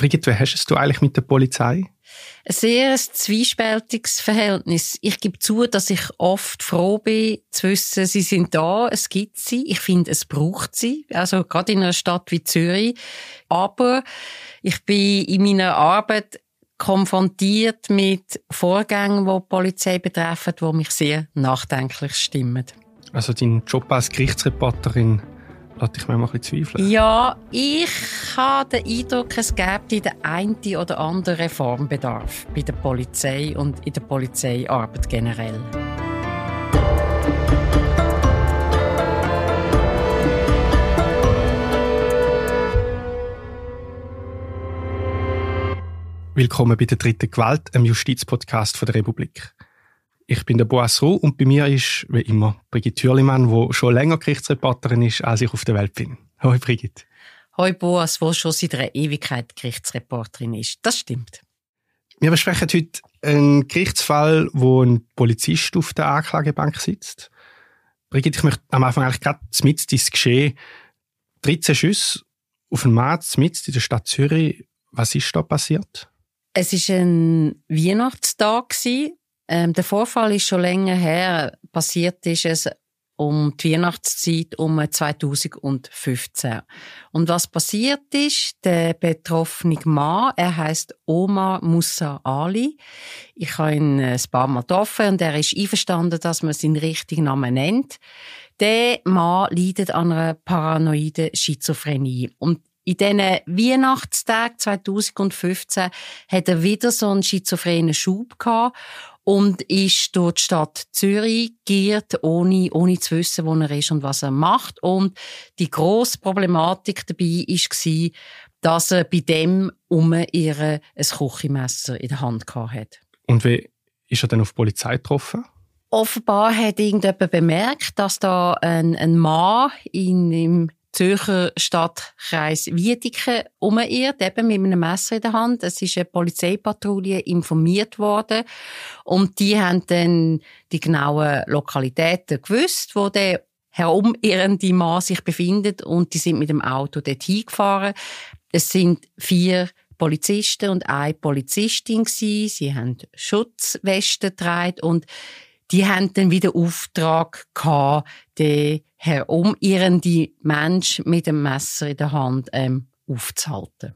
Brigitte, wie hast du eigentlich mit der Polizei? Ein sehr zwiespältiges Verhältnis. Ich gebe zu, dass ich oft froh bin, zu wissen, sie sind da, es gibt sie. Ich finde, es braucht sie. Also gerade in einer Stadt wie Zürich. Aber ich bin in meiner Arbeit konfrontiert mit Vorgängen, die die Polizei betreffen, die mich sehr nachdenklich stimmen. Also dein Job als Gerichtsreporterin lässt dich manchmal ein bisschen zweifeln. Ja, ich habe den Eindruck, es gäbe den einen oder anderen Reformbedarf bei der Polizei und in der Polizeiarbeit generell. Willkommen bei der dritten Gewalt, einem Justizpodcast der Republik. Ich bin der Boas Roux und bei mir ist, wie immer, Brigitte Thürlimann, die schon länger Gerichtsreporterin ist, als ich auf der Welt bin. Hoi Brigitte. Hoi Boas, wo schon seit einer Ewigkeit Gerichtsreporterin ist. Das stimmt. Wir besprechen heute einen Gerichtsfall, wo ein Polizist auf der Anklagebank sitzt. Brigitte, ich möchte am Anfang eigentlich gerade mit ins Geschehen. 13 Schüsse auf den Mann mit in der Stadt Zürich. Was ist da passiert? Es war ein Weihnachtstag. Ähm, der Vorfall ist schon länger her. Passiert ist es um die Weihnachtszeit um 2015. Und was passiert ist, der betroffene Mann, er heißt Omar Musa Ali. Ich habe ihn ein paar Mal getroffen und er ist einverstanden, dass man seinen richtigen Namen nennt. Der Mann leidet an einer paranoiden Schizophrenie. Und in diesen Weihnachtstagen 2015 hat er wieder so einen schizophrenen Schub gehabt und ist durch die Stadt Zürich giert, ohne, ohne zu wissen, wo er ist und was er macht. Und die grosse Problematik dabei war, dass er bei dem um ihre ein Küchenmesser in der Hand hatte. Und wie ist er dann auf die Polizei getroffen? Offenbar hat irgendjemand bemerkt, dass da ein, ein Mann in, im Zürcher Stadtkreis Wiedeke umirrt, eben mit einem Messer in der Hand. Es ist eine Polizeipatrouille informiert worden und die haben dann die genauen Lokalitäten gewusst, wo der herumirrende Mann sich befindet und die sind mit dem Auto dorthin gefahren. Es sind vier Polizisten und eine Polizistin gewesen. Sie haben Schutzwesten getragen und die haben dann wieder Auftrag gehabt, den herumirrende Mensch mit dem Messer in der Hand ähm, aufzuhalten.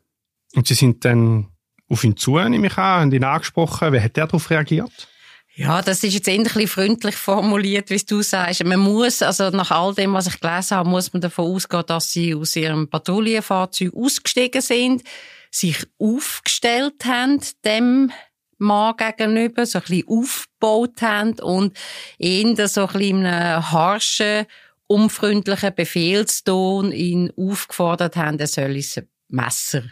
Und Sie sind dann auf ihn zu, nehme ich an, haben ihn angesprochen. Wie hat er darauf reagiert? Ja, das ist jetzt endlich freundlich formuliert, wie du sagst. Man muss, also nach all dem, was ich gelesen habe, muss man davon ausgehen, dass sie aus ihrem Patrouillenfahrzeug ausgestiegen sind, sich aufgestellt haben, dem Mann gegenüber, so ein bisschen aufgebaut haben und ihn so ein bisschen in einem harschen, unfreundlichen Befehlston ihn aufgefordert haben, er soll sein Messer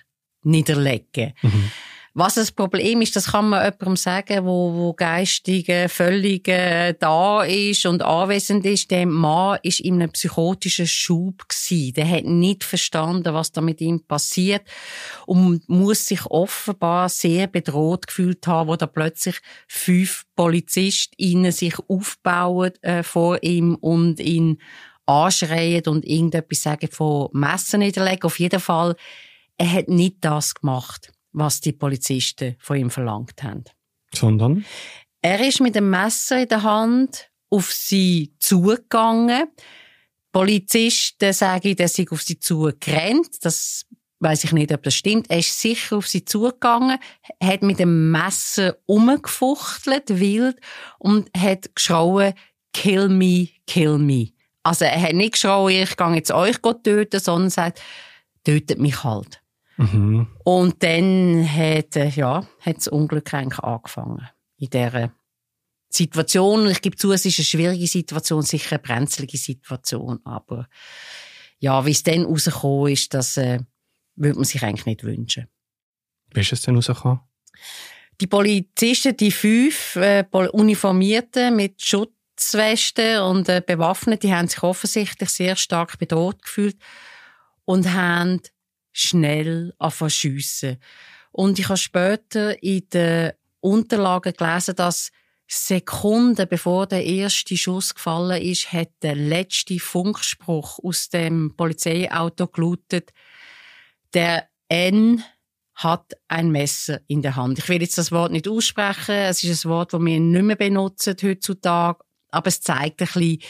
niederlegen. Mhm. Was das Problem ist, das kann man jemandem sagen, wo, wo geistige völlig äh, da ist und anwesend ist. Der Mann ist in einem psychotischen Schub gewesen. Der hat nicht verstanden, was da mit ihm passiert und muss sich offenbar sehr bedroht gefühlt haben, wo da plötzlich fünf Polizisten sich aufbauen äh, vor ihm und ihn anschreien und irgendetwas sagen von Messen niederlegen. Auf jeden Fall, er hat nicht das gemacht was die Polizisten von ihm verlangt haben. Sondern? Er ist mit dem Messer in der Hand auf sie zugegangen. Polizisten sagen, dass er auf sie zugerannt. Das weiß ich nicht, ob das stimmt. Er ist sicher auf sie zugegangen, hat mit dem Messer umgefuchtelt, wild, und hat geschrauen, kill me, kill me. Also er hat nicht geschrauen, ich gehe jetzt euch töten, sondern sagt, tötet mich halt. Mhm. Und dann hat, äh, ja, hat das Unglück eigentlich angefangen. In dieser Situation. Ich gebe zu, es ist eine schwierige Situation, sicher eine brenzlige Situation. Aber ja, wie es dann rausgekommen ist, das äh, würde man sich eigentlich nicht wünschen. Wie ist es denn rausgekommen? Die Polizisten, die fünf äh, Uniformierten mit Schutzwesten und äh, bewaffnet, die haben sich offensichtlich sehr stark bedroht gefühlt und haben schnell schiessen. Und ich habe später in den Unterlagen gelesen, dass Sekunden bevor der erste Schuss gefallen ist, hat der letzte Funkspruch aus dem Polizeiauto gelautet. Der N hat ein Messer in der Hand. Ich will jetzt das Wort nicht aussprechen. Es ist ein Wort, das wir nicht mehr benutzen heutzutage. Aber es zeigt ein bisschen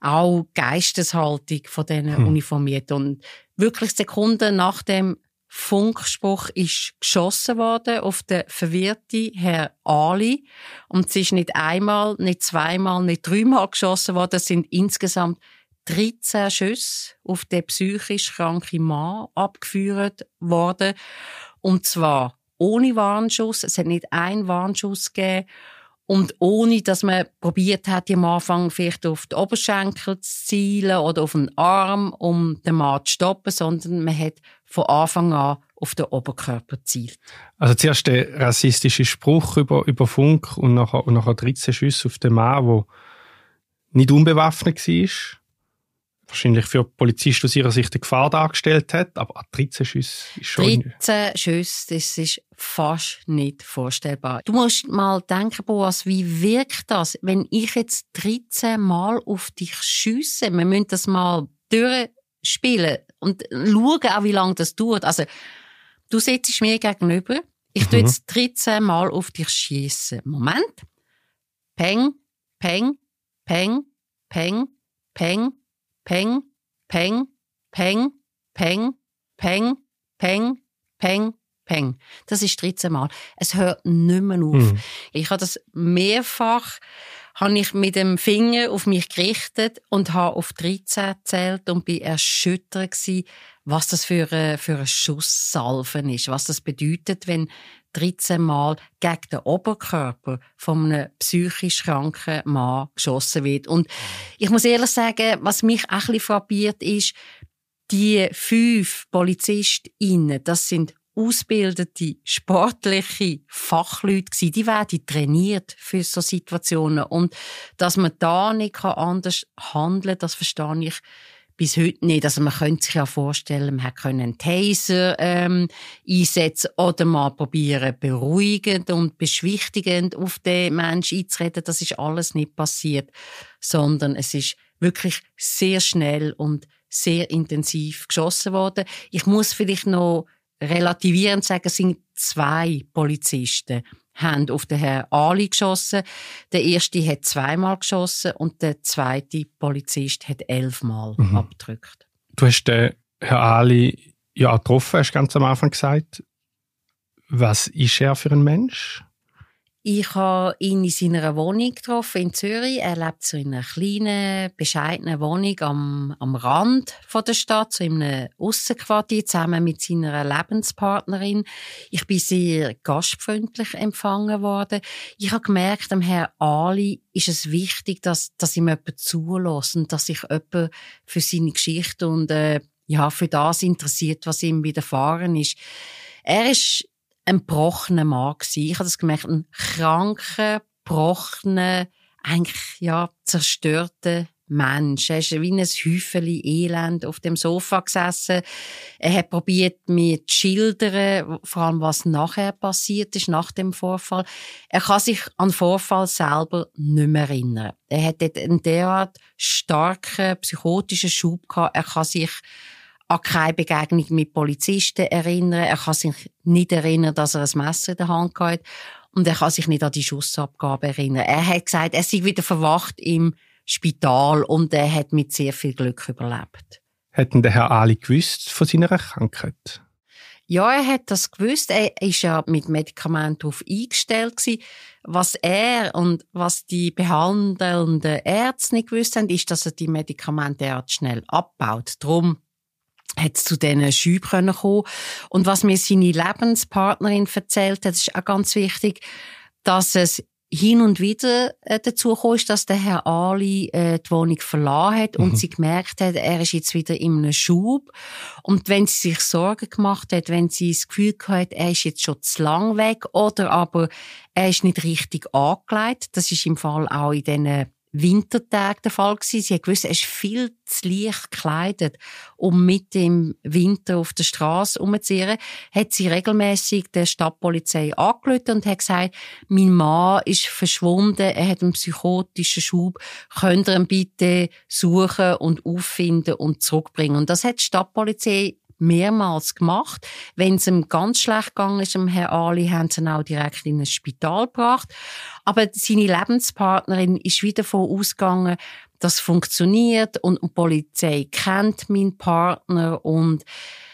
auch Geisteshaltung von diesen hm. Uniformierten. Und wirklich Sekunden nach dem Funkspruch ist geschossen worden auf den verwirrten Herr Ali. Und es ist nicht einmal, nicht zweimal, nicht dreimal geschossen worden. Es sind insgesamt 13 Schüsse auf den psychisch kranken Mann abgeführt worden. Und zwar ohne Warnschuss. Es hat nicht einen Warnschuss gegeben. Und ohne, dass man probiert hat, am Anfang vielleicht auf die Oberschenkel zu zielen oder auf den Arm, um den Mann zu stoppen, sondern man hat von Anfang an auf den Oberkörper zielt. Also zuerst der rassistische Spruch über, über Funk und nachher, und nachher 13 Schüsse auf den Mann, der nicht unbewaffnet war wahrscheinlich für Polizisten aus ihrer Sicht eine Gefahr dargestellt hat, aber 13 Schüsse ist schon... 13 Schüsse, das ist fast nicht vorstellbar. Du musst mal denken, Boas, wie wirkt das, wenn ich jetzt 13 Mal auf dich schüsse? Wir müssen das mal durchspielen und schauen auch, wie lange das dauert. Also, du sitzt mir gegenüber, ich mhm. tue jetzt 13 Mal auf dich schießen. Moment. Peng, peng, peng, peng, peng, Peng, Peng, Peng, Peng, Peng, Peng, Peng, Peng. Das ist 13 Mal. Es hört nicht mehr auf. Mhm. Ich habe das mehrfach, habe ich mit dem Finger auf mich gerichtet und habe auf 13 gezählt und bin erschüttert gewesen, was das für eine, für eine Schusssalven ist, was das bedeutet, wenn 13 Mal gegen den Oberkörper von einem psychisch kranken Mann geschossen wird. Und ich muss ehrlich sagen, was mich auch ein bisschen frappiert ist, die fünf PolizistInnen, das sind ausgebildete, sportliche Fachleute gewesen. Die werden trainiert für so Situationen. Und dass man da nicht anders handeln kann, das verstehe ich bis heute nicht. Also man könnte sich ja vorstellen, man hätte einen Taser ähm, einsetzen oder mal probieren, beruhigend und beschwichtigend auf den Menschen einzureden. Das ist alles nicht passiert, sondern es ist wirklich sehr schnell und sehr intensiv geschossen worden. Ich muss vielleicht noch relativierend sagen, es sind zwei Polizisten haben auf den Herrn Ali geschossen. Der erste hat zweimal geschossen und der zweite Polizist hat elfmal mhm. abgedrückt. Du hast den Herrn Ali ja getroffen, hast ganz am Anfang gesagt. Was ist er für ein Mensch? Ich habe ihn in seiner Wohnung getroffen in Zürich. Er lebt so in einer kleinen, bescheidenen Wohnung am, am Rand von der Stadt, so in einem Aussenquartier, zusammen mit seiner Lebenspartnerin. Ich bin sehr gastfreundlich empfangen worden. Ich habe gemerkt, dem Herrn Ali ist es wichtig, dass, dass ihm jemand zulässt und dass sich jemand für seine Geschichte und äh, ja, für das interessiert, was ihm widerfahren ist. Er ist ein gebrochener Mann gewesen. Ich habe das gemerkt, ein kranker, gebrochener, eigentlich, ja, zerstörter Mensch. Er ist wie ein Häufeli Elend auf dem Sofa gesessen. Er hat probiert, mir zu schildern, vor allem was nachher passiert ist, nach dem Vorfall. Er kann sich an den Vorfall selber nicht mehr erinnern. Er hat dort einen derart starken psychotischen Schub gehabt. Er kann sich an keine Begegnung mit Polizisten erinnern. Er kann sich nicht erinnern, dass er ein Messer in der Hand hat. Und er kann sich nicht an die Schussabgabe erinnern. Er hat gesagt, er sei wieder verwacht im Spital und er hat mit sehr viel Glück überlebt. Hätten der Herr Ali gewusst von seiner Krankheit? Ja, er hat das gewusst. Er ist ja mit Medikamenten darauf eingestellt gewesen. Was er und was die behandelnden Ärzte nicht gewusst haben, ist, dass er die Medikamente schnell abbaut. Darum hat zu diesen Schüben kommen Und was mir seine Lebenspartnerin erzählt hat, ist auch ganz wichtig, dass es hin und wieder äh, dazu kam, dass der Herr Ali äh, die Wohnung verlassen hat mhm. und sie gemerkt hat, er ist jetzt wieder in einem Schub. Und wenn sie sich Sorgen gemacht hat, wenn sie das Gefühl hat, er ist jetzt schon zu lang weg oder aber er ist nicht richtig angelegt, das ist im Fall auch in diesen Wintertag der Fall gewesen. Sie hat gewusst, er ist viel zu leicht gekleidet, um mit dem Winter auf der Straße umzuziehen. Hat sie regelmäßig der Stadtpolizei angerufen und hat gesagt, mein Mann ist verschwunden, er hat einen psychotischen Schub, könnt ihr ihn bitte suchen und auffinden und zurückbringen. Und das hat die Stadtpolizei mehrmals gemacht. Wenn es ihm ganz schlecht gegangen ist, dem Herr Ali, haben sie ihn auch direkt in ein Spital gebracht. Aber seine Lebenspartnerin ist wieder davon ausgegangen, das funktioniert und die Polizei kennt meinen Partner und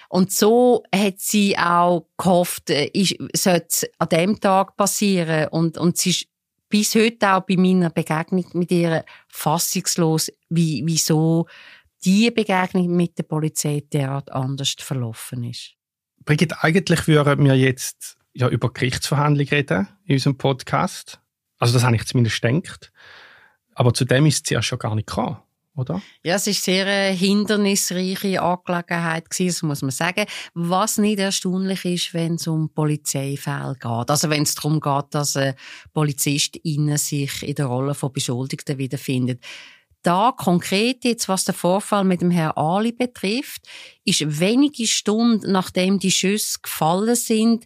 und so hat sie auch gehofft, äh, ich sollte an dem Tag passieren und und sie ist bis heute auch bei meiner Begegnung mit ihr fassungslos, wie, wieso die Begegnung mit der Polizei derart anders verlaufen ist. Brigitte, eigentlich würden wir jetzt ja über Gerichtsverhandlungen reden in unserem Podcast. Also das habe ich zumindest gedacht. Aber zu dem ist es ja schon gar nicht gekommen oder? Ja, es ist sehr eine hindernisreiche Angelegenheit gewesen, das muss man sagen. Was nicht erstaunlich ist, wenn es um Polizeifälle geht. Also wenn es darum geht, dass ein Polizist innen sich in der Rolle von Beschuldigten wiederfindet. Da konkret jetzt, was den Vorfall mit dem Herrn Ali betrifft, ist wenige Stunden nachdem die Schüsse gefallen sind,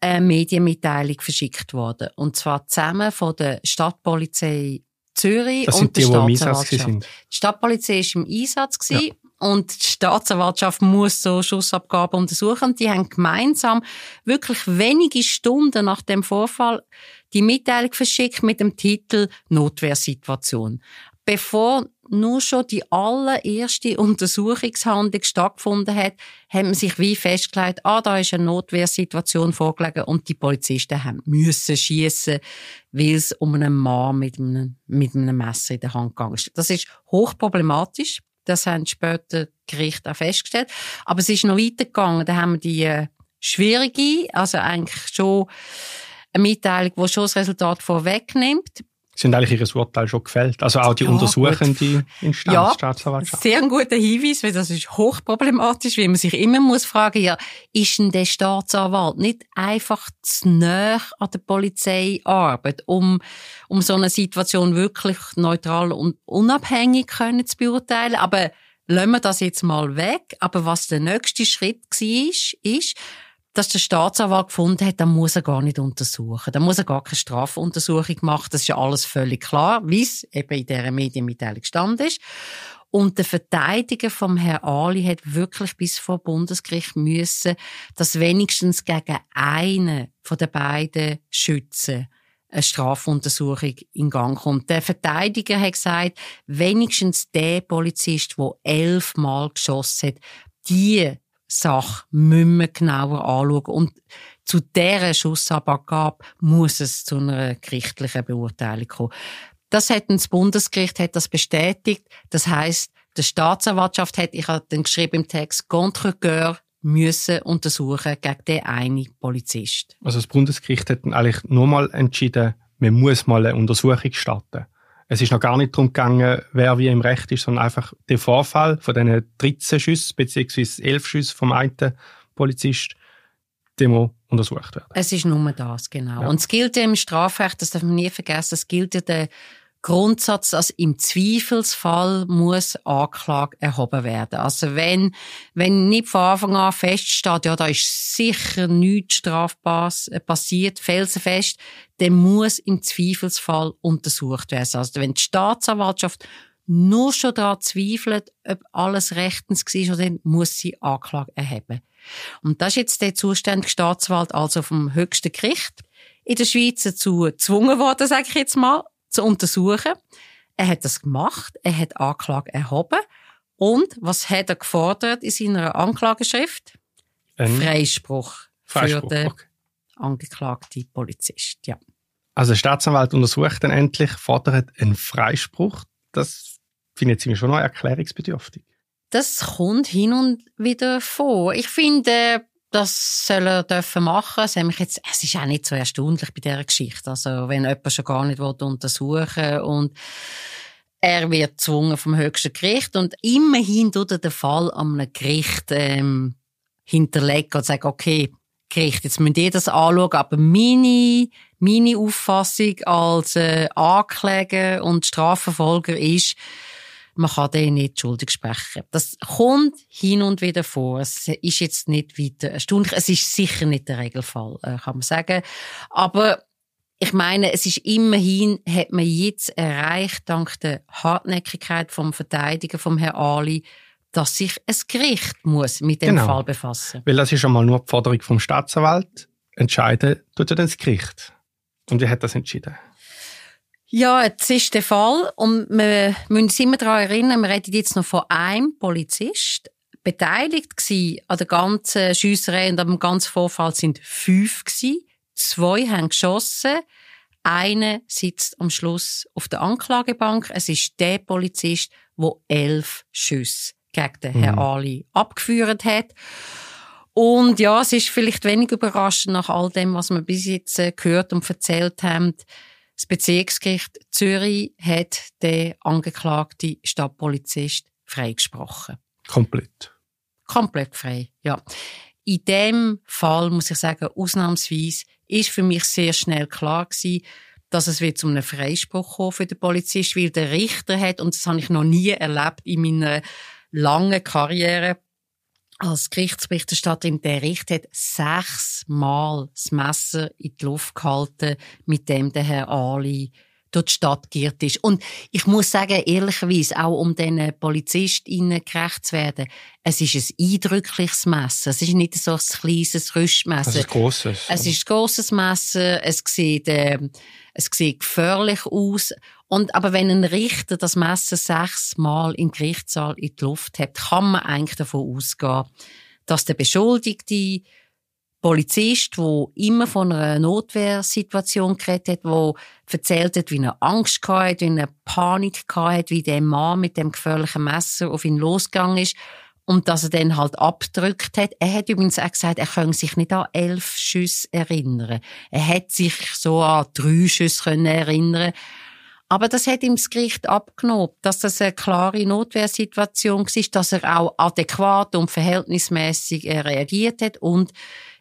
eine Medienmitteilung verschickt worden. Und zwar zusammen von der Stadtpolizei Zürich das und die, der Staatsanwaltschaft. Die Stadtpolizei war im Einsatz ja. und die Staatsanwaltschaft muss so Schussabgaben untersuchen. Und die haben gemeinsam wirklich wenige Stunden nach dem Vorfall die Mitteilung verschickt mit dem Titel Notwehrsituation bevor nur schon die allererste Untersuchungshandlung stattgefunden hat, haben sich wie festgelegt, ah, da ist eine Notwehrsituation vorgelegen und die Polizisten haben müssen schießen, weil es um einen Mann mit einem, mit einem Messer in der Hand gegangen ist. Das ist hochproblematisch. Das haben später Gerichte auch festgestellt. Aber es ist noch weitergegangen. Da haben wir die äh, schwierige, also eigentlich schon eine Mitteilung, die schon das Resultat vorwegnimmt sind eigentlich ihr Urteil schon gefällt. Also auch die ja, untersuchende Instanz, ja, Staatsanwaltschaft. Sehr ein guter Hinweis, weil das ist hochproblematisch, weil man sich immer muss fragen, ja, ist denn der Staatsanwalt nicht einfach zu nah an der Polizeiarbeit, um, um so eine Situation wirklich neutral und unabhängig können zu beurteilen? Aber lassen wir das jetzt mal weg. Aber was der nächste Schritt war, ist, dass der Staatsanwalt gefunden hat, da muss er gar nicht untersuchen. Da muss er gar keine Strafuntersuchung machen. Das ist ja alles völlig klar, wie es eben in dieser Medienmitteilung gestanden ist. Und der Verteidiger vom Herrn Ali hat wirklich bis vor Bundesgericht müssen, dass wenigstens gegen einen von den beiden Schützen eine Strafuntersuchung in Gang kommt. Der Verteidiger hat gesagt, wenigstens der Polizist, der elfmal geschossen hat, die Sache müssen wir genauer anschauen. Und zu dieser Schussabgabe muss es zu einer gerichtlichen Beurteilung kommen. Das hat das Bundesgericht hat das bestätigt. Das heißt, die Staatsanwaltschaft hat, ich habe dann geschrieben im Text, Contrecoeur müssen untersuchen gegen den einen Polizist. Also das Bundesgericht hat dann eigentlich nur mal entschieden, man muss mal eine Untersuchung starten. Es ist noch gar nicht darum gegangen, wer wie im Recht ist, sondern einfach der Vorfall von diesen 13 Schüssen bzw. 11 Schüssen vom einen Polizist, der muss untersucht werden. Es ist nur das, genau. Ja. Und es gilt ja im Strafrecht, das darf man nie vergessen, es gilt ja der Grundsatz, dass im Zweifelsfall muss Anklage erhoben werden. Also wenn, wenn nicht von Anfang an feststeht, ja, da ist sicher nichts Strafbares äh, passiert, felsenfest, dann muss im Zweifelsfall untersucht werden. Also wenn die Staatsanwaltschaft nur schon daran zweifelt, ob alles rechtens war, dann muss sie Anklage erheben. Und das ist jetzt der zuständige Staatsanwalt, also vom höchsten Gericht in der Schweiz dazu gezwungen worden, sage ich jetzt mal, zu untersuchen. Er hat das gemacht, er hat Anklage erhoben und was hat er gefordert in seiner Anklageschrift? Ein Freispruch, Freispruch für den okay. angeklagten Polizist. Ja. Also der Staatsanwalt untersucht dann endlich, fordert einen Freispruch. Das finde ich ziemlich schon noch erklärungsbedürftig. Das kommt hin und wieder vor. Ich finde, das soll er dürfen machen. Es, jetzt, es ist auch nicht so erstaunlich bei dieser Geschichte. Also, wenn jemand schon gar nicht untersuchen will und er wird gezwungen vom höchsten Gericht und immerhin tut er den Fall am Gericht ähm, hinterlegen und sagt, okay, Gericht, jetzt müsst ihr das anschauen, aber meine, meine Auffassung als äh, Ankläger und Strafverfolger ist, man kann den nicht schuldig sprechen. Das kommt hin und wieder vor. Es ist jetzt nicht weiter erstaunlich. Es ist sicher nicht der Regelfall, äh, kann man sagen. Aber ich meine, es ist immerhin, hat man jetzt erreicht, dank der Hartnäckigkeit vom Verteidiger, vom Herrn Ali, dass sich ein Gericht muss mit dem Genau. Fall befassen. Weil das ist einmal nur die Forderung vom Staatsanwalt. Entscheiden tut ja dann das Gericht. Und wie hat das entschieden? Ja, jetzt ist der Fall und wir müssen uns immer daran erinnern, wir reden jetzt noch von einem Polizist. Beteiligt gsi an der ganzen Schiesserei und am ganzen Vorfall sind fünf gsi. Zwei haben geschossen. Einer sitzt am Schluss auf der Anklagebank. Es ist der Polizist, wo elf Schüsse gegen den Herrn Ali abgeführt hat. Und ja, es ist vielleicht wenig überraschend nach all dem, was wir bis jetzt äh, gehört und erzählt haben. Das Bezirksgericht Zürich hat den angeklagten Stadtpolizist freigesprochen. Komplett. Komplett frei, ja. In dem Fall muss ich sagen, ausnahmsweise ist für mich sehr schnell klar gewesen, dass es wird zu einem Freispruch kommen für den Polizist, weil der Richter hat, und das habe ich noch nie erlebt in meiner langen Karriere als Gerichtsberichterstatterin, der Richter hat sechsmal das Messer in die Luft gehalten, mit dem der Herr Ali durch die Stadt geirrt ist. Und ich muss sagen, ehrlicherweise, auch um diesen PolizistInnen gerecht zu werden, es ist ein eindrückliches Messer. Es ist nicht so ein kleines Rüstmesser. Das ist grosses. Es ist ein grosses Messer, es sieht, äh, es sieht gefährlich aus. Und, aber wenn ein Richter das Messer sechsmal im Gerichtssaal in die Luft hat, kann man eigentlich davon ausgehen, dass der Beschuldigte Polizist, der immer von einer Notwehrsituation geredet hat, der erzählt hat, wie er Angst hatte, wie er Panik hatte, wie der Mann mit dem gefährlichen Messer auf ihn losgegangen ist und dass er dann halt abgedrückt hat. Er hat übrigens auch gesagt, er könne sich nicht an elf Schüsse erinnern. Er hat sich so an drei Schüsse können erinnern aber das hat ihm das Gericht abgenommen, dass das eine klare Notwehrsituation war, dass er auch adäquat und verhältnismäßig reagiert hat und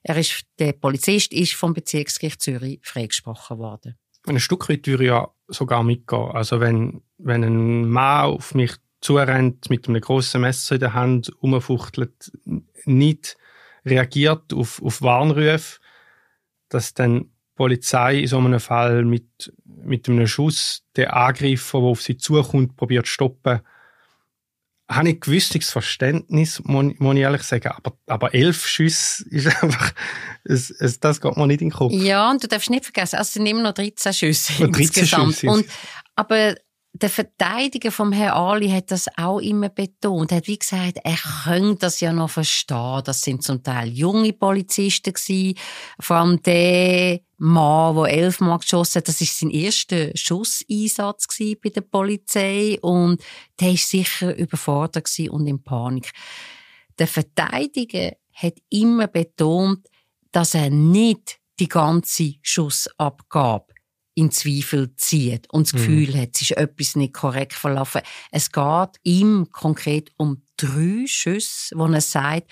er ist, der Polizist ist vom Bezirksgericht Zürich freigesprochen worden. Ein Stück weit würde ich ja sogar mitgehen. Also wenn, wenn ein Mann auf mich zurennt, mit einem grossen Messer in der Hand, umfuchtelt, nicht reagiert auf, auf Warnrufe, dass dann die Polizei in so einem Fall mit, mit einem Schuss den Angreifer, der auf sie zukommt, probiert zu stoppen, habe ich gewisses Verständnis, muss ich ehrlich sagen. Aber, aber elf Schüsse ist einfach, es, es, das geht mir nicht in den Kopf. Ja, und du darfst nicht vergessen, also es sind immer noch 13 Schüsse Und 13 insgesamt. Schüsse. Und, aber der Verteidiger vom Herrn Ali hat das auch immer betont. Er hat wie gesagt, er könnte das ja noch verstehen. Das sind zum Teil junge Polizisten gewesen. Vor allem der Mann, der elfmal geschossen hat, das ist sein erster Schusseinsatz bei der Polizei. Und der ist sicher überfordert und in Panik. Der Verteidiger hat immer betont, dass er nicht die ganze Schussabgabe in Zweifel zieht und das Gefühl hat, es ist etwas nicht korrekt verlaufen. Es geht ihm konkret um drei Schüsse, wo er sagt,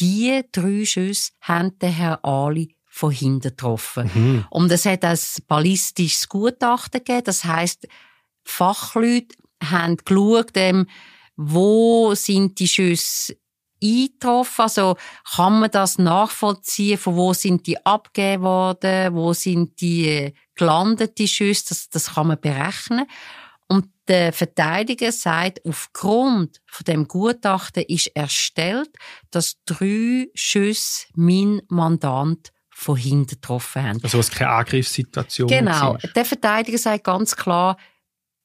die drei Schüsse haben den Herr Ali von hinten getroffen. Mhm. Und es hat ein ballistisches Gutachten gegeben. Das heisst, Fachleute haben geschaut, ähm, wo sind die Schüsse eingetroffen? Also, kann man das nachvollziehen? Von wo sind die abgegeben worden? Wo sind die äh, gelandet, die Schüsse? Das, das kann man berechnen. Und der Verteidiger sagt, aufgrund von dem Gutachten ist erstellt, dass drei Schüsse mein Mandant von hinten getroffen haben. Also, es keine Angriffssituation Genau. war. Der Verteidiger sagt ganz klar,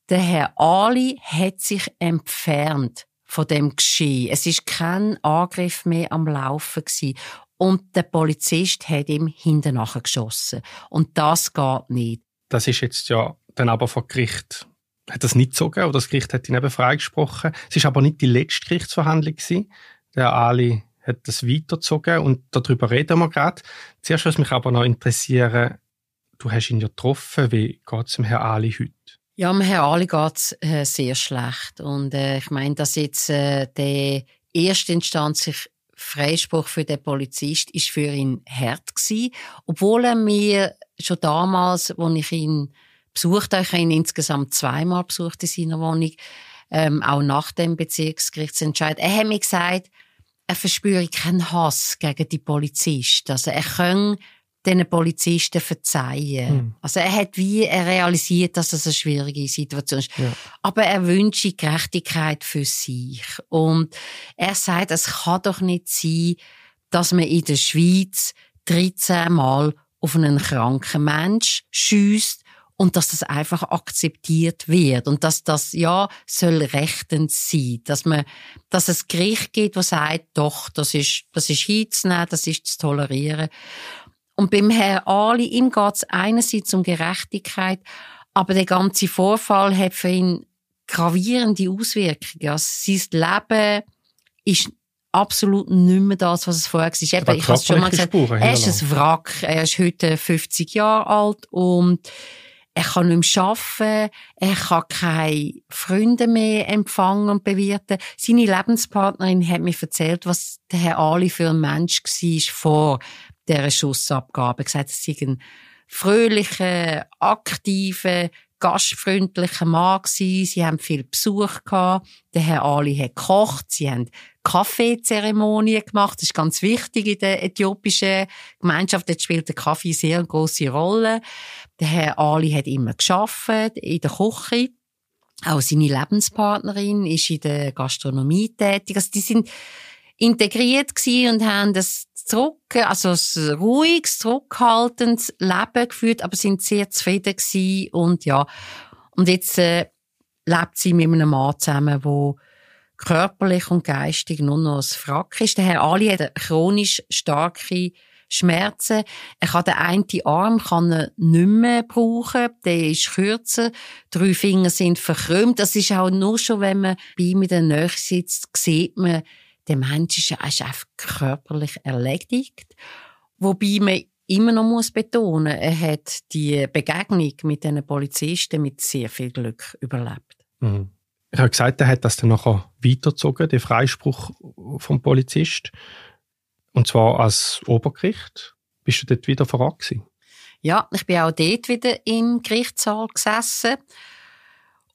der Herr Ali hat sich entfernt von dem Geschehen. Es ist kein Angriff mehr am Laufen gewesen. Und der Polizist hat ihm hinten nachher geschossen. Und das geht nicht. Das ist jetzt ja dann aber vor Gericht hat das nicht gezogen oder das Gericht hat ihn eben freigesprochen. Es ist aber nicht die letzte Gerichtsverhandlung gewesen. Der Ali hat das weitergezogen und darüber reden wir gerade. Zuerst würde mich aber noch interessieren, du hast ihn ja getroffen, wie geht es dem Herrn Ali heute? Ja, dem Herr Ali geht's äh, sehr schlecht. Und äh, ich meine, dass jetzt äh, der erstinstanzlich Freispruch für den Polizist ist für ihn hart gewesen, obwohl er mir schon damals, als ich ihn besucht habe, ich habe ihn insgesamt zweimal besucht in seiner Wohnung, ähm, auch nach dem Bezirksgerichtsentscheid, er hat mir gesagt, er verspüre keinen Hass gegen die Polizisten. Also er kann den Polizisten verzeihen. Mhm. Also er hat wie er realisiert, dass das eine schwierige Situation ist. Ja. Aber er wünscht Gerechtigkeit für sich. Und er sagt, es kann doch nicht sein, dass man in der Schweiz 13 Mal auf einen kranken Mensch schießt und dass das einfach akzeptiert wird und dass das ja soll rechtend sein, dass man, dass es Gericht gibt, wo sagt, doch, das ist, das ist hinzunehmen, das ist zu tolerieren. Und beim Herrn Ali, ihm geht es einerseits um Gerechtigkeit, aber der ganze Vorfall hat für ihn gravierende Auswirkungen. Also sein Leben ist absolut nicht mehr das, was es vorher war. Eben, ich habe schon mal gesagt, er ist ein Wrack. Er ist heute 50 Jahre alt und er kann nicht mehr arbeiten, er kann keine Freunde mehr empfangen und bewirten. Seine Lebenspartnerin hat mir erzählt, was der Herr Ali für ein Mensch war vor dieser Schussabgabe. Er hat gesagt, es sei ein fröhlicher, aktiver, gastfreundlicher Mann gewesen. Sie haben viel Besuch gehabt. Der Herr Ali hat gekocht. Sie haben Kaffeezeremonie gemacht. Das ist ganz wichtig in der äthiopischen Gemeinschaft. Dort spielt der Kaffee sehr eine grosse Rolle. Der Herr Ali hat immer geschafft in der Küche. Auch seine Lebenspartnerin ist in der Gastronomie tätig. Also die sind integriert und haben das zurück, also ein ruhiges, zurückhaltendes Leben geführt, aber sind sehr zufrieden gewesen und ja. Und jetzt äh, lebt sie mit einem Mann zusammen, der körperlich und geistig nur noch ein Frack ist. Der Herr Ali hat chronisch starke Schmerzen. Er kann den einen Arm kann er nicht mehr brauchen. Der ist kürzer. Drei Finger sind verkrümmt. Das ist auch nur schon, wenn man bei ihm in der Nähe sitzt, sieht man, der Mensch ist, einfach körperlich erledigt. Wobei man immer noch muss betonen, er hat die Begegnung mit den Polizisten mit sehr viel Glück überlebt. Mhm. Ich habe gesagt, er hat das dann nachher weitergezogen, den Freispruch vom Polizist. Und zwar als Obergericht. Bist du dort wieder voran gewesen? Ja, ich bin auch dort wieder im Gerichtssaal gesessen.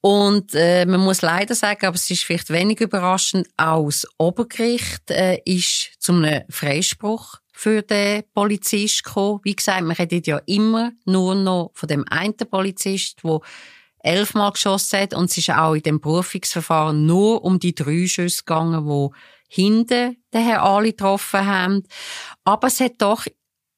Und äh, man muss leider sagen, aber es ist vielleicht wenig überraschend, auch das Obergericht äh, ist zu einem Freispruch für den Polizist gekommen. Wie gesagt, man redet ja immer nur noch von dem einen Polizist, der elfmal geschossen hat. Und es ist auch in dem Berufungsverfahren nur um die drei Schüsse gegangen, die hinten den Herrn Ali getroffen haben. Aber es hat doch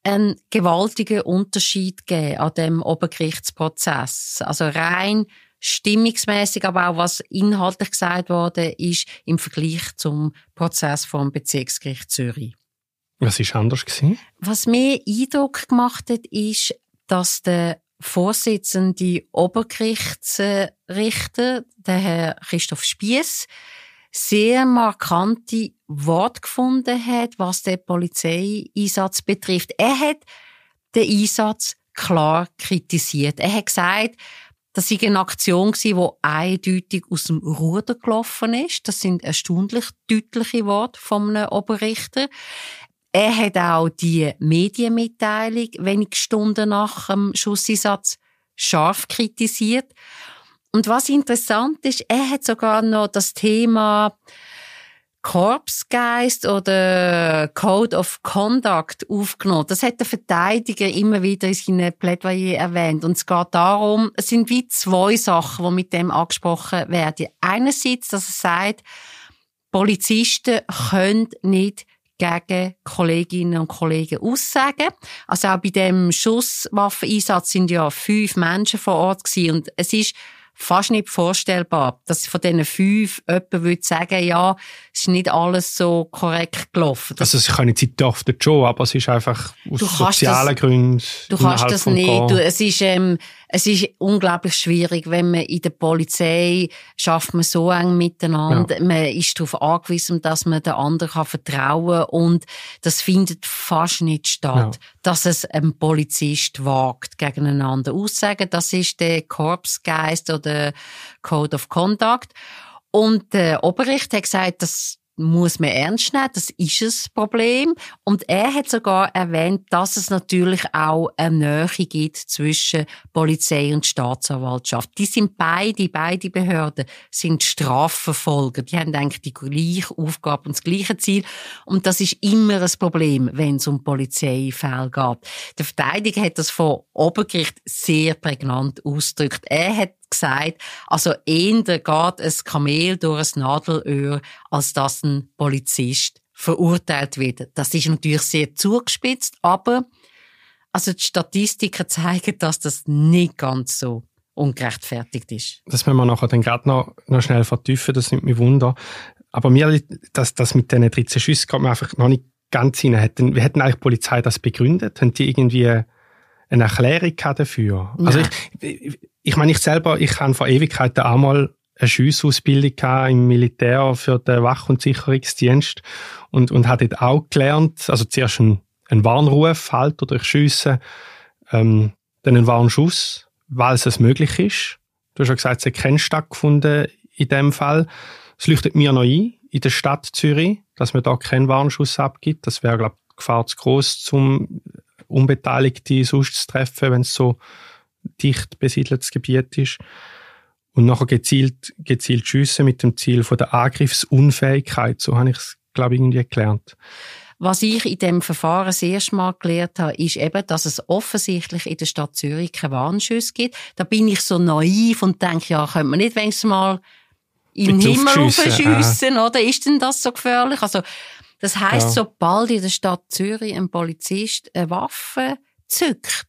einen gewaltigen Unterschied gegeben an dem Obergerichtsprozess. Also rein stimmungsmäßig, aber auch was inhaltlich gesagt wurde, ist im Vergleich zum Prozess vom Bezirksgericht Zürich. Was ist anders gewesen? Was mir Eindruck gemacht hat, ist, dass der Vorsitzende Obergerichtsrichter, der Herr Christoph Spiess, sehr markante Worte gefunden hat, was den Polizeieinsatz betrifft. Er hat den Einsatz klar kritisiert. Er hat gesagt, das war eine Aktion, die eindeutig aus dem Ruder gelaufen ist. Das sind erstaunlich deutliche Worte einem Oberrichter. Er hat auch die Medienmitteilung wenige Stunden nach dem Schusseinsatz scharf kritisiert. Und was interessant ist, er hat sogar noch das Thema Korpsgeist oder Code of Conduct aufgenommen. Das hat der Verteidiger immer wieder in seinen Plädoyer erwähnt. Und es geht darum, es sind wie zwei Sachen, die mit dem angesprochen werden. Einerseits, dass er sagt, Polizisten können nicht gegen Kolleginnen und Kollegen aussagen. Also auch bei dem Schusswaffeneinsatz sind ja fünf Menschen vor Ort gewesen und es ist fast nicht vorstellbar, dass von diesen fünf jemand würde sagen, ja, es ist nicht alles so korrekt gelaufen. Das also, sie können Zeit auf der schon, aber es ist einfach aus sozialen das, Gründen. Du kannst das nicht. Du, es ist, ähm, es ist unglaublich schwierig, wenn man in der Polizei schafft man so eng miteinander. Ja. Man ist darauf angewiesen, dass man den anderen kann vertrauen und das findet fast nicht statt, ja. dass es ein Polizist wagt, gegeneinander aussagen. Das ist der Korpsgeist oder Code of Conduct. Und der Oberricht hat gesagt, das muss man ernst nehmen. Das ist ein Problem. Und er hat sogar erwähnt, dass es natürlich auch eine Nähe gibt zwischen Polizei und Staatsanwaltschaft. Die sind beide, beide Behörden sind Strafverfolger. Die haben eigentlich die gleiche Aufgabe und das gleiche Ziel. Und das ist immer ein Problem, wenn es um Polizeifälle geht. Der Verteidiger hat das vor Obergericht sehr prägnant ausgedrückt. Er hat gesagt, also eher geht ein Kamel durch ein Nadelöhr, als dass ein Polizist verurteilt wird. Das ist natürlich sehr zugespitzt, aber also die Statistiken zeigen, dass das nicht ganz so ungerechtfertigt ist. Das müssen wir nachher dann gerade noch, noch schnell vertiefen, das nimmt mich Wunder. Aber mir, dass das mit diesen 13 Schüssen geht mir einfach noch nicht ganz hinein. Wie hätten eigentlich die Polizei das begründet? Haben die irgendwie eine Erklärung dafür? Nein. Also ich, ich meine, ich selber, ich habe vor Ewigkeiten einmal eine Schiessausbildung im Militär für den Wach- und Sicherungsdienst und, und habe dort auch gelernt, also zuerst einen, einen Warnruf halt oder ich schiesse, ähm, dann einen Warnschuss, weil es möglich ist. Du hast ja gesagt, es hat keinen stattgefunden in dem Fall. Es leuchtet mir noch ein, in der Stadt Zürich, dass man da keinen Warnschuss abgibt. Das wäre, glaube ich, die Gefahr zu groß, zum Unbeteiligte sonst zu treffen, wenn es so dicht besiedeltes Gebiet ist. Und nachher gezielt, gezielt schiessen mit dem Ziel von der Angriffsunfähigkeit. So habe ich es, glaube ich, irgendwie gelernt. Was ich in dem Verfahren das erste Mal gelernt habe, ist eben, dass es offensichtlich in der Stadt Zürich keine Warnschüsse gibt. Da bin ich so naiv und denke, ja, könnte man nicht wenigstens mal in den Himmel schiessen, oder? Ist denn das so gefährlich? Also, das heisst, ja. sobald in der Stadt Zürich ein Polizist eine Waffe zückt,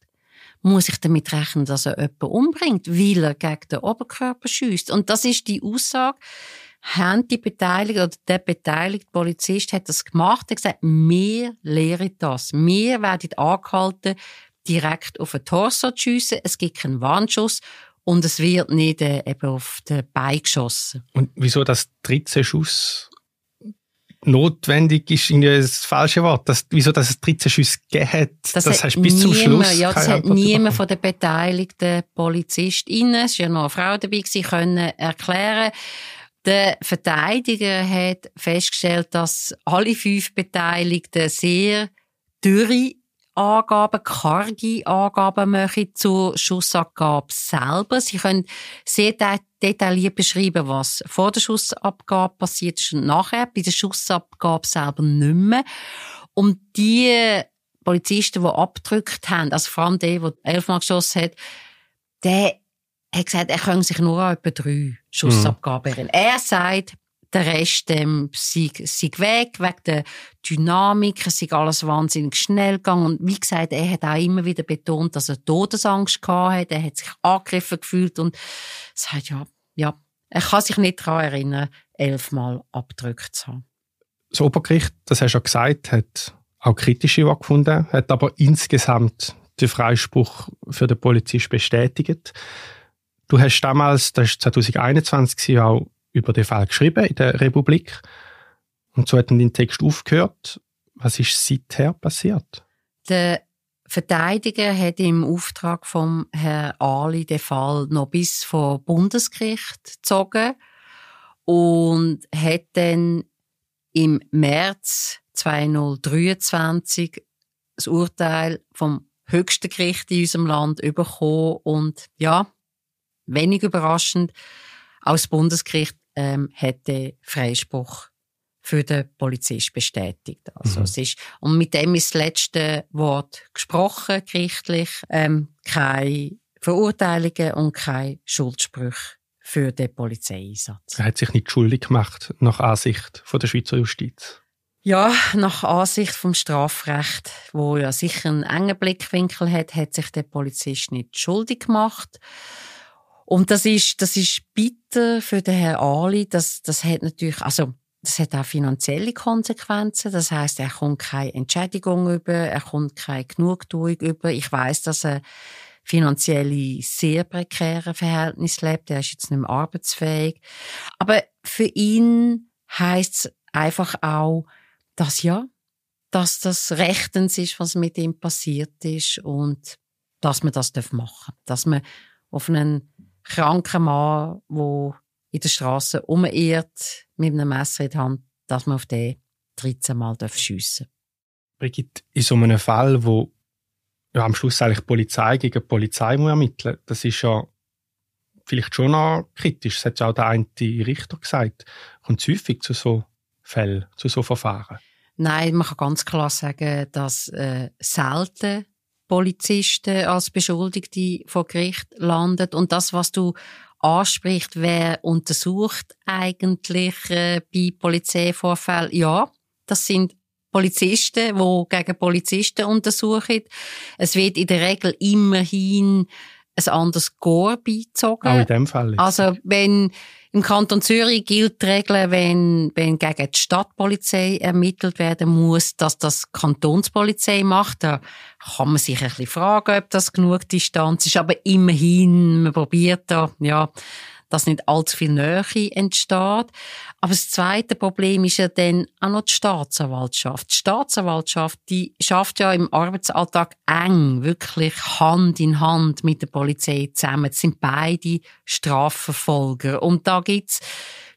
muss ich damit rechnen, dass er jemanden umbringt, weil er gegen den Oberkörper schießt. Und das ist die Aussage, haben die Beteiligten oder der beteiligte Polizist hat das gemacht, er hat gesagt, wir lehren das. Wir werden angehalten, direkt auf den Torso zu schiessen. Es gibt keinen Warnschuss und es wird nicht äh, eben auf den Bein geschossen. Und wieso das 13 Schuss notwendig ist irgendwie das falsche Wort. Das, wieso dass es 13 Schüsse gegeben hat, das, das heißt bis zum Schluss. Ja, das hat niemand von den beteiligten PolizistInnen, es war ja noch eine Frau dabei, gewesen, können erklären. Der Verteidiger hat festgestellt, dass alle fünf Beteiligten sehr dürre Angaben, karge Angaben machen zur Schussabgabe selber. Sie können sehr detailliert beschreiben, was vor der Schussabgabe passiert ist und nachher. Bei der Schussabgabe selber nicht mehr. Und die Polizisten, die abgedrückt haben, also vor allem der, der elfmal geschossen hat, der hat gesagt, er könne sich nur an etwa drei Schussabgaben erinnern. Mhm. Er sagt, der Rest ähm, sei, sei weg, wegen der Dynamik, es sei alles wahnsinnig schnell gegangen. Und wie gesagt, er hat auch immer wieder betont, dass er Todesangst gehabt hat, er hat sich angegriffen gefühlt und sagt, ja, ja, er kann sich nicht daran erinnern, elfmal abgedrückt zu haben. Das Obergericht, das hast du ja gesagt, hat auch kritische Worte gefunden, hat aber insgesamt den Freispruch für den Polizist bestätigt. Du hast damals, das war 2021, auch über den Fall geschrieben in der Republik. Und so hat dann dein Text aufgehört. Was ist seither passiert? Der Verteidiger hat im Auftrag vom Herrn Ali den Fall noch bis vor Bundesgericht gezogen und hat dann im März 2023 das Urteil vom höchsten Gericht in unserem Land bekommen und ja, wenig überraschend, auch das Bundesgericht ähm, hat den Freispruch für den Polizist bestätigt. Also mhm. es ist, und mit dem ist das letzte Wort gesprochen, gerichtlich. Ähm, keine Verurteilungen und keine Schuldsprüche für den Polizeieinsatz. Er hat sich nicht schuldig gemacht, nach Ansicht von der Schweizer Justiz. Ja, nach Ansicht vom Strafrecht, wo ja sicher einen engen Blickwinkel hat, hat sich der Polizist nicht schuldig gemacht. Und das ist, das ist bitter für den Herrn Ali. Das, das hat natürlich, also, das hat auch finanzielle Konsequenzen. Das heißt, er kommt keine Entschädigung über, er kommt keine Genugtuung über. Ich weiß, dass er finanziell sehr prekäre Verhältnisse lebt. Er ist jetzt nicht mehr arbeitsfähig. Aber für ihn heißt es einfach auch, dass ja, dass das rechtens ist, was mit ihm passiert ist und dass man das machen darf. Dass man auf einen kranken Mann, der in der Straße umirrt, mit einem Messer in der Hand, dass man auf den 13 Mal schiessen darf. Brigitte, in so einem Fall, wo ja, am Schluss eigentlich die Polizei gegen die Polizei muss ermitteln das ist ja vielleicht schon noch kritisch. Das hat ja auch der eine Richter gesagt. Kommt es häufig zu so Fällen, zu so Verfahren? Nein, man kann ganz klar sagen, dass äh, selten Polizisten als Beschuldigte vor Gericht landen. Und das, was du ansprichst, wer untersucht eigentlich äh, bei Polizeivorfällen, ja, das sind Polizisten, die gegen Polizisten untersuchen. Es wird in der Regel immerhin ein anderes Gore beizogen. Auch in dem Fall. Also, wenn im Kanton Zürich gilt die Regel, wenn, wenn gegen die Stadtpolizei ermittelt werden muss, dass das Kantonspolizei macht. Da kann man sich ein bisschen fragen, ob das genug Distanz ist. Aber immerhin, man probiert da, ja, dass nicht allzu viel Nähe entsteht. Aber das zweite Problem ist ja dann auch noch die Staatsanwaltschaft. Die Staatsanwaltschaft, die schafft ja im Arbeitsalltag eng, wirklich Hand in Hand mit der Polizei zusammen. Das sind beide Strafverfolger. Und da gibt's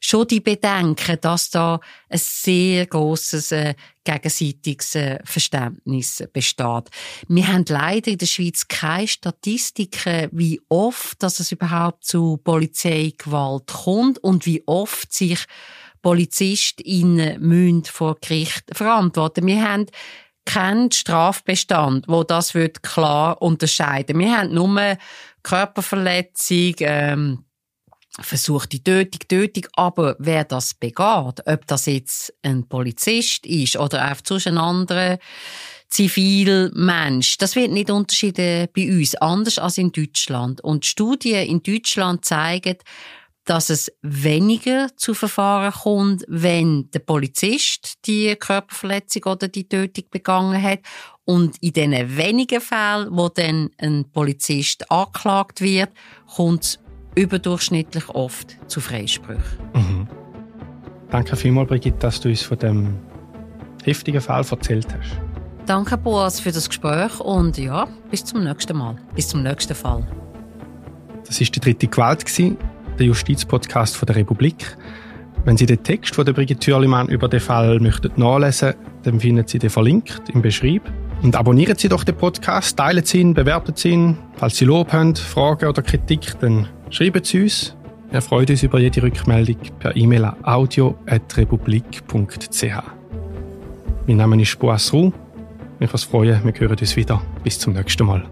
schon die Bedenken, dass da ein sehr großes äh, gegenseitiges äh, Verständnis besteht. Wir haben leider in der Schweiz keine Statistiken, wie oft dass es überhaupt zu Polizeigewalt kommt und wie oft sich PolizistInnen müssen vor Gericht verantworten. Wir haben keinen Strafbestand, wo das klar unterscheiden. Wir haben nur Körperverletzung, ähm, versuchte Tötung, Tötung, aber wer das begeht, ob das jetzt ein Polizist ist oder einfach sonst ein anderer Zivilmensch, das wird nicht unterschieden bei uns, anders als in Deutschland. Und Studien in Deutschland zeigen, dass es weniger zu Verfahren kommt, wenn der Polizist die Körperverletzung oder die Tötung begangen hat. Und in diesen wenigen Fällen, wo dann ein Polizist angeklagt wird, kommt es überdurchschnittlich oft zu Freisprüchen. Mhm. Danke vielmals, Brigitte, dass du uns von dem heftigen Fall erzählt hast. Danke, Boas, für das Gespräch und ja, bis zum nächsten Mal, bis zum nächsten Fall. Das ist die dritte Gewalt, der Justizpodcast von der Republik. Wenn Sie den Text von der Brigitte Thürlimann über den Fall möchten nachlesen, dann finden Sie den verlinkt im Beschrieb. Und abonnieren Sie doch den Podcast, teilen Sie ihn, bewerten Sie ihn. Falls Sie Lob haben, Fragen oder Kritik, dann Schreiben Sie uns. Wir freuen uns über jede Rückmeldung per E-Mail an audio.republik.ch. Mein Name ist Boas Ruh. Mich freuen, wir hören uns wieder. Bis zum nächsten Mal.